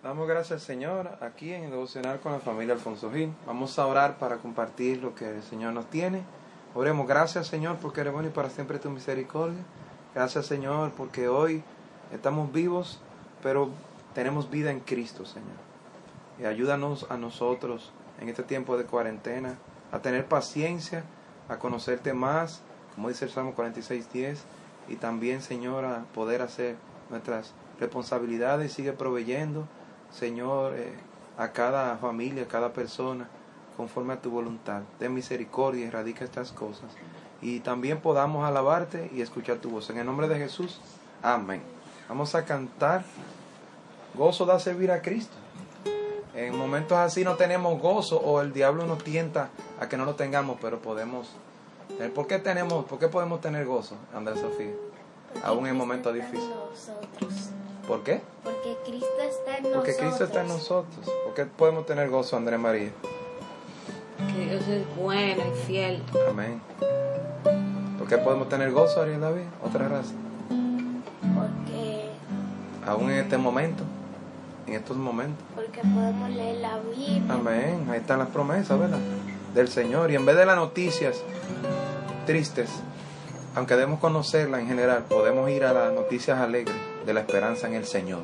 Damos gracias, Señor, aquí en el con la familia Alfonso Gil. Vamos a orar para compartir lo que el Señor nos tiene. Oremos, gracias, Señor, porque eres bueno y para siempre tu misericordia. Gracias, Señor, porque hoy estamos vivos, pero tenemos vida en Cristo, Señor. Y ayúdanos a nosotros en este tiempo de cuarentena a tener paciencia, a conocerte más, como dice el Salmo 46.10, y también, Señor, a poder hacer nuestras responsabilidades, sigue proveyendo, Señor, eh, a cada familia, a cada persona, conforme a tu voluntad. De misericordia, erradica estas cosas. Y también podamos alabarte y escuchar tu voz. En el nombre de Jesús, amén. Vamos a cantar. Gozo da servir a Cristo. En momentos así no tenemos gozo o el diablo nos tienta a que no lo tengamos, pero podemos. tener. ¿Por qué tenemos, por qué podemos tener gozo, Andrés Sofía? Aún en momentos difíciles. ¿Por qué? Porque Cristo está en Porque nosotros. Cristo está en nosotros. ¿Por qué podemos tener gozo, Andrés María? Que Dios es bueno y fiel. Amén. ¿Por qué podemos tener gozo, Ariel David? Otra razón. Porque, Aún en este momento, en estos momentos. porque podemos leer la Biblia. Amén. Ahí están las promesas, ¿verdad? Del Señor. Y en vez de las noticias tristes, aunque debemos conocerlas en general, podemos ir a las noticias alegres de la esperanza en el Señor.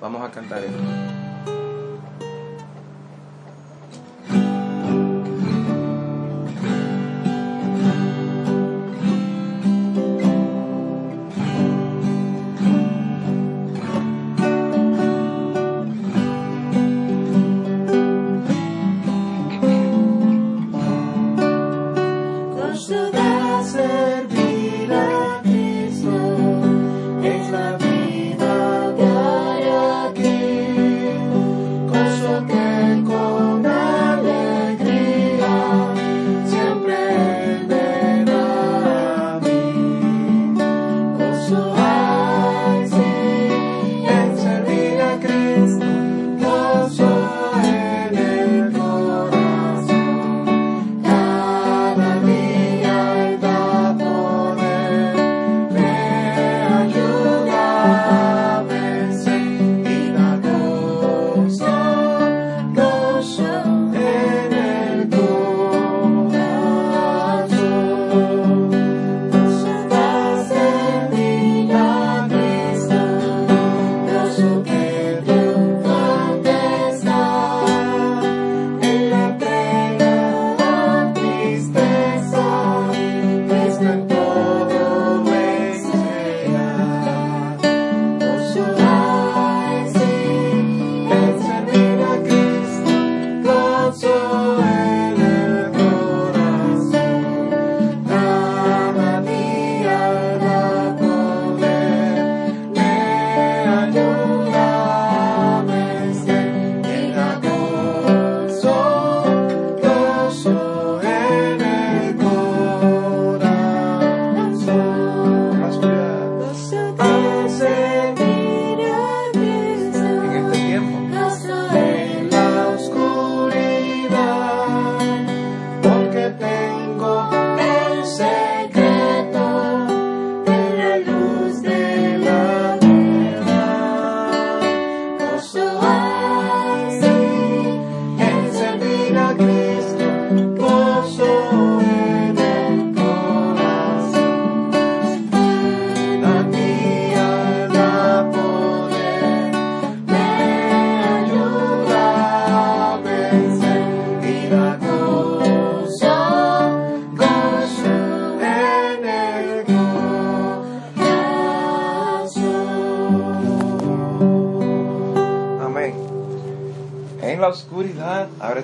Vamos a cantar esto. Ayuda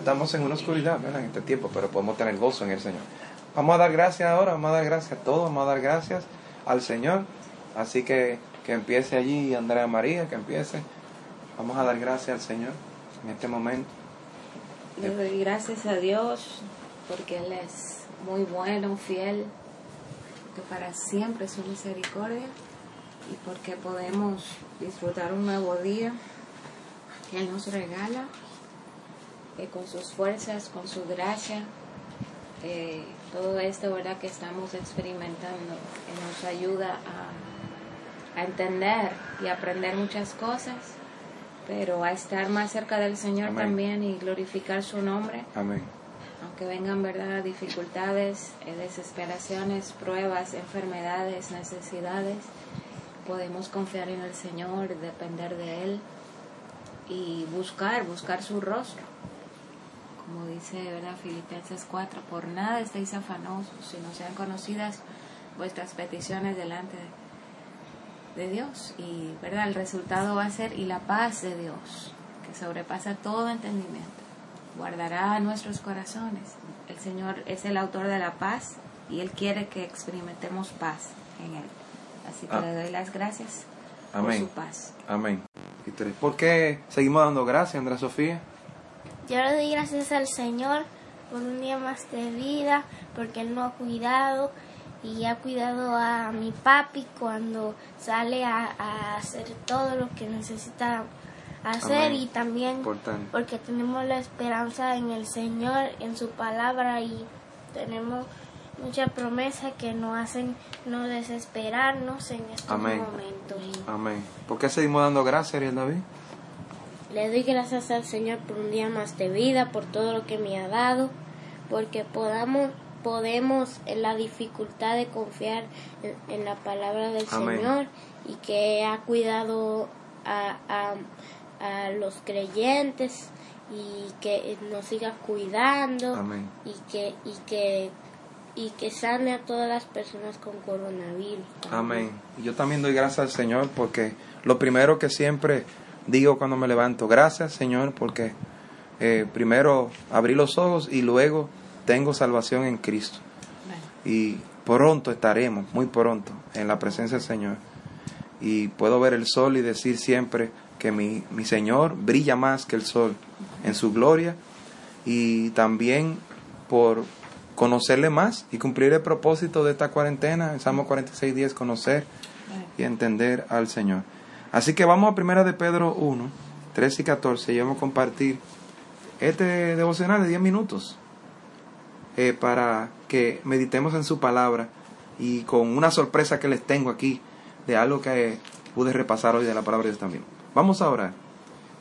estamos en una oscuridad, ¿verdad? En este tiempo, pero podemos tener gozo en el Señor. Vamos a dar gracias ahora, vamos a dar gracias a todos, vamos a dar gracias al Señor. Así que que empiece allí Andrea María, que empiece. Vamos a dar gracias al Señor en este momento. Le doy gracias a Dios porque Él es muy bueno, fiel, que para siempre es su misericordia y porque podemos disfrutar un nuevo día que Él nos regala eh, con sus fuerzas, con su gracia. eh, todo esto verdad que estamos experimentando nos ayuda a, a entender y aprender muchas cosas pero a estar más cerca del Señor Amén. también y glorificar su nombre, Amén. aunque vengan verdad dificultades, eh, desesperaciones, pruebas, enfermedades, necesidades, podemos confiar en el Señor, depender de Él y buscar, buscar su rostro. Como dice ¿verdad? Filipenses 4, por nada estéis afanosos, sino sean conocidas vuestras peticiones delante de, de Dios. Y ¿verdad? el resultado va a ser, y la paz de Dios, que sobrepasa todo entendimiento, guardará nuestros corazones. El Señor es el autor de la paz y Él quiere que experimentemos paz en Él. Así que Ah. le doy las gracias Amén. por su paz. Amén. ¿Por qué seguimos dando gracias, Andrea Sofía? Yo le doy gracias al Señor por un día más de vida, porque Él nos ha cuidado y ha cuidado a mi papi cuando sale a, a hacer todo lo que necesita hacer Amén. y también Importante. porque tenemos la esperanza en el Señor, en su palabra y tenemos mucha promesa que nos hacen no desesperarnos en estos Amén. momentos. Amén. ¿Por qué seguimos dando gracias, Ariel David? Le doy gracias al Señor por un día más de vida, por todo lo que me ha dado, porque podamos podemos en la dificultad de confiar en, en la palabra del Amén. Señor y que ha cuidado a, a, a los creyentes y que nos siga cuidando Amén. y que y que y que sane a todas las personas con coronavirus. Amén. Y yo también doy gracias al Señor porque lo primero que siempre digo cuando me levanto, gracias Señor porque eh, primero abrí los ojos y luego tengo salvación en Cristo. Y pronto estaremos, muy pronto, en la presencia del Señor. Y puedo ver el sol y decir siempre que mi, mi Señor brilla más que el sol en su gloria. Y también por conocerle más y cumplir el propósito de esta cuarentena, en Salmo 46, 10, conocer y entender al Señor. Así que vamos a primera de Pedro 1, 13 y 14 y vamos a compartir este devocional de 10 minutos eh, para que meditemos en su palabra y con una sorpresa que les tengo aquí de algo que pude repasar hoy de la palabra de Dios también. Vamos a orar.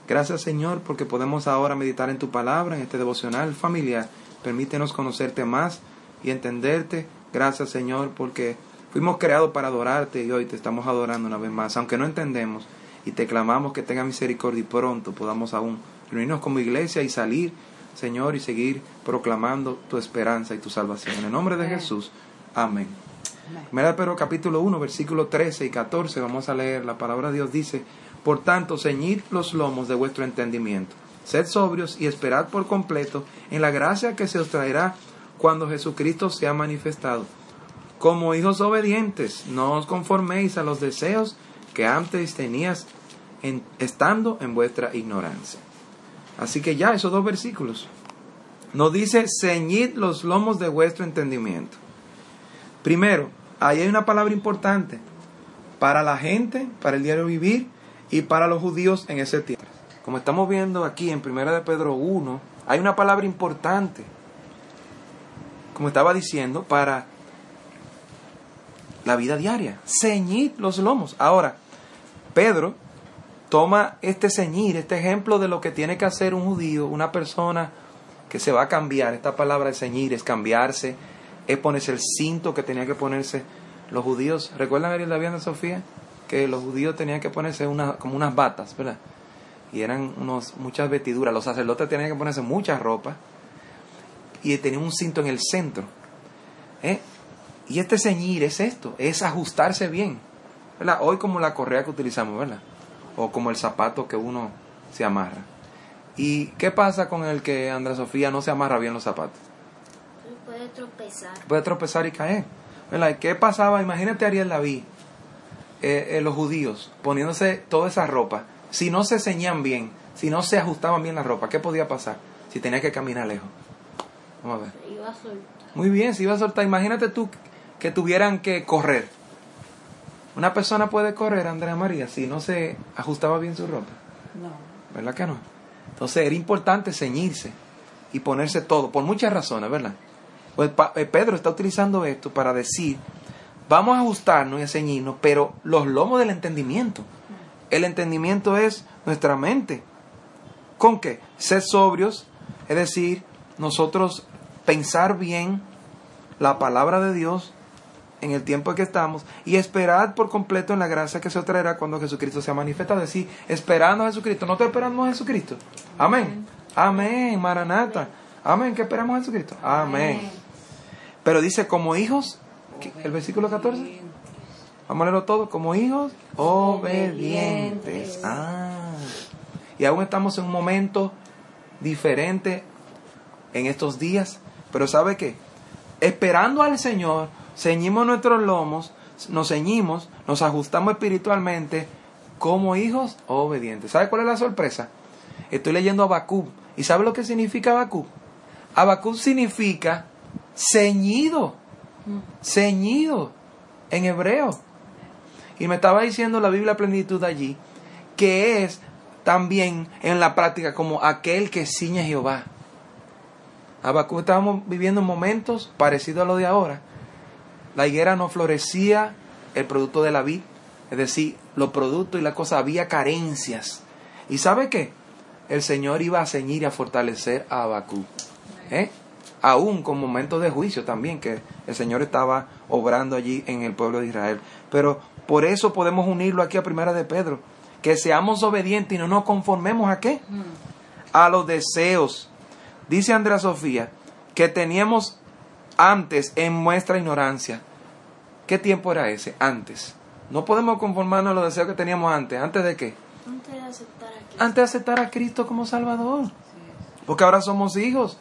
Gracias Señor porque podemos ahora meditar en tu palabra, en este devocional familiar. Permítenos conocerte más y entenderte. Gracias Señor porque fuimos creados para adorarte y hoy te estamos adorando una vez más. Aunque no entendemos y te clamamos que tenga misericordia y pronto podamos aún reunirnos como iglesia y salir, Señor, y seguir proclamando tu esperanza y tu salvación. En el nombre de. Jesús. Amén. Primera de Pedro capítulo 1, versículos 13 y 14, vamos a leer, la palabra de Dios dice, Por tanto, ceñid los lomos de vuestro entendimiento, sed sobrios y esperad por completo en la gracia que se os traerá cuando Jesucristo sea manifestado. Como hijos obedientes, no os conforméis a los deseos que antes tenías en- estando en vuestra ignorancia. Así que ya, esos dos versículos. Nos dice, ceñid los lomos de vuestro entendimiento. Primero, ahí hay una palabra importante para la gente, para el diario vivir y para los judíos en ese tiempo. Como estamos viendo aquí en 1 de Pedro 1, hay una palabra importante, como estaba diciendo, para la vida diaria. Ceñid los lomos. Ahora, Pedro toma este ceñir, este ejemplo de lo que tiene que hacer un judío, una persona que se va a cambiar. Esta palabra de ceñir es cambiarse, es ponerse el cinto que tenía que ponerse los judíos. ¿Recuerdan Ariel David de Sofía? Que los judíos tenían que ponerse como unas batas, ¿verdad? Y eran unos, muchas vestiduras. Los sacerdotes tenían que ponerse mucha ropa y tenían un cinto en el centro. ¿eh? Y este ceñir es esto, es ajustarse bien. ¿verdad? Hoy como la correa que utilizamos, ¿verdad? O como el zapato que uno se amarra. ¿Y qué pasa con el que Andrea Sofía no se amarra bien los zapatos? Puede tropezar. Puede tropezar y caer. ¿verdad? ¿Y ¿Qué pasaba? Imagínate a Ariel David, eh, eh, los judíos, poniéndose toda esa ropa. Si no se ceñían bien, si no se ajustaban bien la ropa, ¿qué podía pasar? Si tenía que caminar lejos. Vamos a ver. Se iba a soltar. Muy bien, si iba a soltar, imagínate tú que tuvieran que correr. Una persona puede correr, Andrea María, si no se ajustaba bien su ropa. No. ¿Verdad que no? Entonces era importante ceñirse y ponerse todo, por muchas razones, ¿verdad? Pues eh, Pedro está utilizando esto para decir, vamos a ajustarnos y a ceñirnos, pero los lomos del entendimiento. el entendimiento es nuestra mente. ¿Con qué? Ser sobrios, es decir, nosotros pensar bien la palabra de Dios en el tiempo en que estamos y esperar por completo en la gracia que se traerá cuando Jesucristo sea manifestado. Es decir, esperando a Jesucristo. ¿No te esperamos a Jesucristo? Amén. Amén, Maranata. Amén, ¿qué esperamos a Jesucristo? Amén. Pero dice, como hijos, el versículo 14. Vamos a leerlo todo, como hijos obedientes. Ah. Y aún estamos en un momento diferente en estos días. Pero ¿sabe qué? Esperando al Señor, ceñimos nuestros lomos, nos ceñimos, nos ajustamos espiritualmente como hijos obedientes. ¿Sabe cuál es la sorpresa? Estoy leyendo Habacuc. ¿Y sabe lo que significa Habacuc? Habacuc significa ceñido. Ceñido en hebreo. Y me estaba diciendo la Biblia plenitud allí que es también en la práctica como aquel que ciñe a Jehová. Habacuc estábamos viviendo momentos parecidos a los de ahora. La higuera no florecía el producto de la vid, es decir, los productos y la cosa había carencias. ¿Y sabe qué? El Señor iba a ceñir y a fortalecer a Habacuc. ¿Eh? Aún con momentos de juicio también, que el Señor estaba obrando allí en el pueblo de Israel. Pero por eso podemos unirlo aquí a Primera de Pedro. Que seamos obedientes y no nos conformemos a qué? A los deseos. Dice Andrea Sofía que teníamos antes en nuestra ignorancia. ¿Qué tiempo era ese? Antes. No podemos conformarnos a los deseos que teníamos antes. ¿Antes de qué? Antes de aceptar a Cristo. Antes de aceptar a Cristo como Salvador. Porque ahora somos hijos.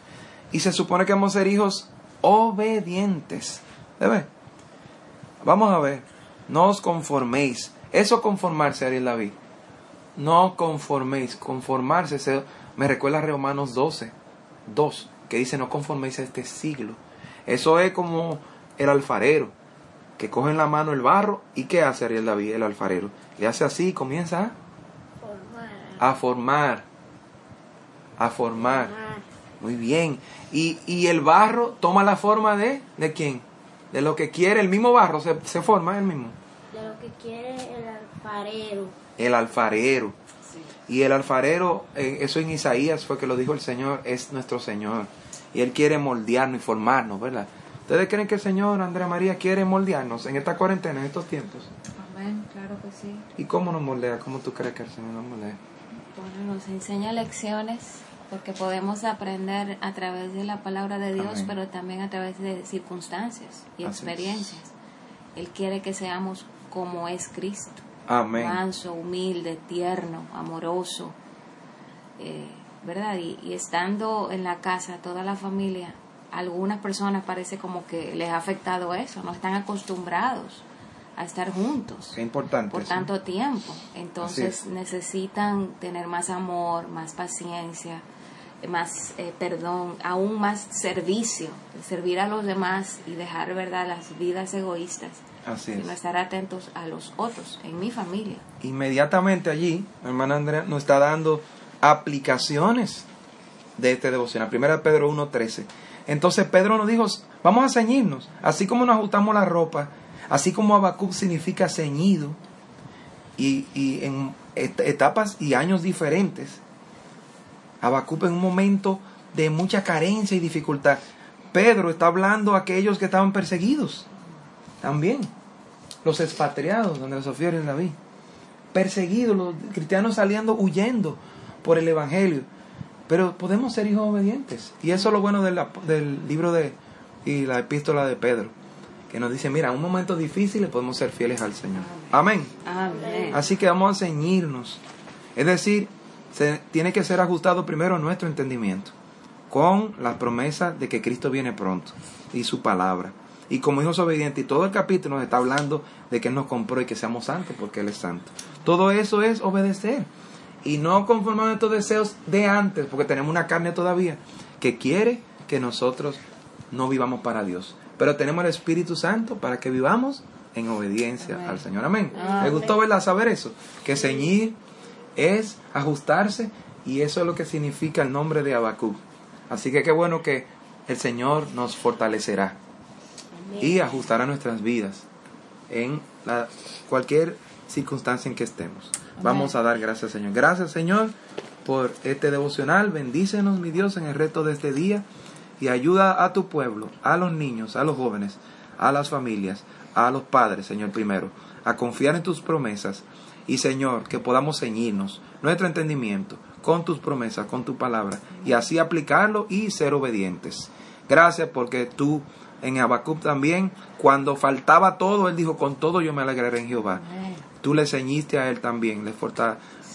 Y se supone que vamos a ser hijos obedientes. ¿Debe? Vamos a ver. No os conforméis. Eso conformarse, Ariel David. No conforméis. Conformarse se- me recuerda a Romanos 12, 2, que dice no conforméis a este siglo. Eso es como el alfarero, que coge en la mano el barro y ¿qué hace Ariel David, el alfarero? Le hace así y comienza a Formar. a formar. A formar. Formar. Muy bien. Y, y el barro toma la forma de, ¿de quién? De lo que quiere. El mismo barro se, se forma el mismo. De lo que quiere el alfarero. El alfarero. Y el alfarero, eh, eso en Isaías fue que lo dijo el Señor, es nuestro Señor. Y Él quiere moldearnos y formarnos, ¿verdad? ¿Ustedes creen que el Señor, Andrea María, quiere moldearnos en esta cuarentena, en estos tiempos? Amén, claro que sí. ¿Y cómo nos moldea? ¿Cómo tú crees que el Señor nos moldea? Bueno, nos enseña lecciones porque podemos aprender a través de la palabra de Dios, Amén. pero también a través de circunstancias y Así es. experiencias. Él quiere que seamos como es Cristo, Amén. manso, humilde, tierno, amoroso, eh, ¿verdad? Y, y estando en la casa, toda la familia, algunas personas parece como que les ha afectado eso, no están acostumbrados a estar juntos Qué importante. por ¿sí? tanto tiempo. Entonces es. necesitan tener más amor, más paciencia, más eh, perdón, aún más servicio, servir a los demás y dejar verdad las vidas egoístas Así y no es. estar atentos a los otros en mi familia. Inmediatamente allí, hermana Andrea nos está dando aplicaciones de este devocional. Primera de Pedro 1.13. Entonces Pedro nos dijo, vamos a ceñirnos, así como nos ajustamos la ropa, así como Habacuc significa ceñido, y, y en et- etapas y años diferentes. Habacuc en un momento de mucha carencia y dificultad. Pedro está hablando a aquellos que estaban perseguidos. También. Los expatriados, donde Sofía y David. Perseguidos, los cristianos saliendo huyendo por el Evangelio. Pero podemos ser hijos obedientes. Y eso es lo bueno de la- del libro de y la epístola de Pedro. Que nos dice, mira, en un momento difícil podemos ser fieles al Señor. Amén. Amén. Así que vamos a ceñirnos. Es decir, se tiene que ser ajustado primero nuestro entendimiento con la promesa de que Cristo viene pronto y su palabra. Y como hijos obedientes, y todo el capítulo nos está hablando de que Él nos compró y que seamos santos porque Él es santo. Todo eso es obedecer y no conformar nuestros deseos de antes, porque tenemos una carne todavía que quiere que nosotros no vivamos para Dios. Pero tenemos el Espíritu Santo para que vivamos en obediencia Amén. al Señor. Amén. Amén. ¿Le gustó verla saber eso? Que ceñir es ajustarse y eso es lo que significa el nombre de Habacuc. Así que qué bueno que el Señor nos fortalecerá y ajustará nuestras vidas en la, cualquier circunstancia en que estemos. Vamos a dar gracias, Señor. Gracias, Señor, por este devocional. Bendícenos, mi Dios, en el resto de este día y ayuda a tu pueblo, a los niños, a los jóvenes, a las familias, a los padres, Señor, primero, a confiar en tus promesas y, Señor, que podamos ceñirnos nuestro entendimiento con tus promesas, con tu palabra y así aplicarlo y ser obedientes. Gracias porque tú en Habacuc también, cuando faltaba todo, él dijo, con todo yo me alegraré en Jehová. Tú le ceñiste a él también, le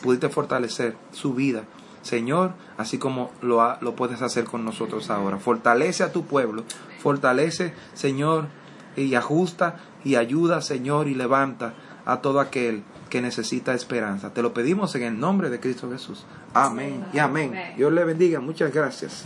pudiste fortalecer su vida. Señor, así como lo, ha- lo puedes hacer con nosotros ahora. Fortalece a tu pueblo, fortalece, Señor, y ajusta y ayuda, Señor, y levanta a todo aquel que necesita esperanza. Te lo pedimos en el nombre de Cristo Jesús. Amén y. Amén. Dios le bendiga. Muchas gracias.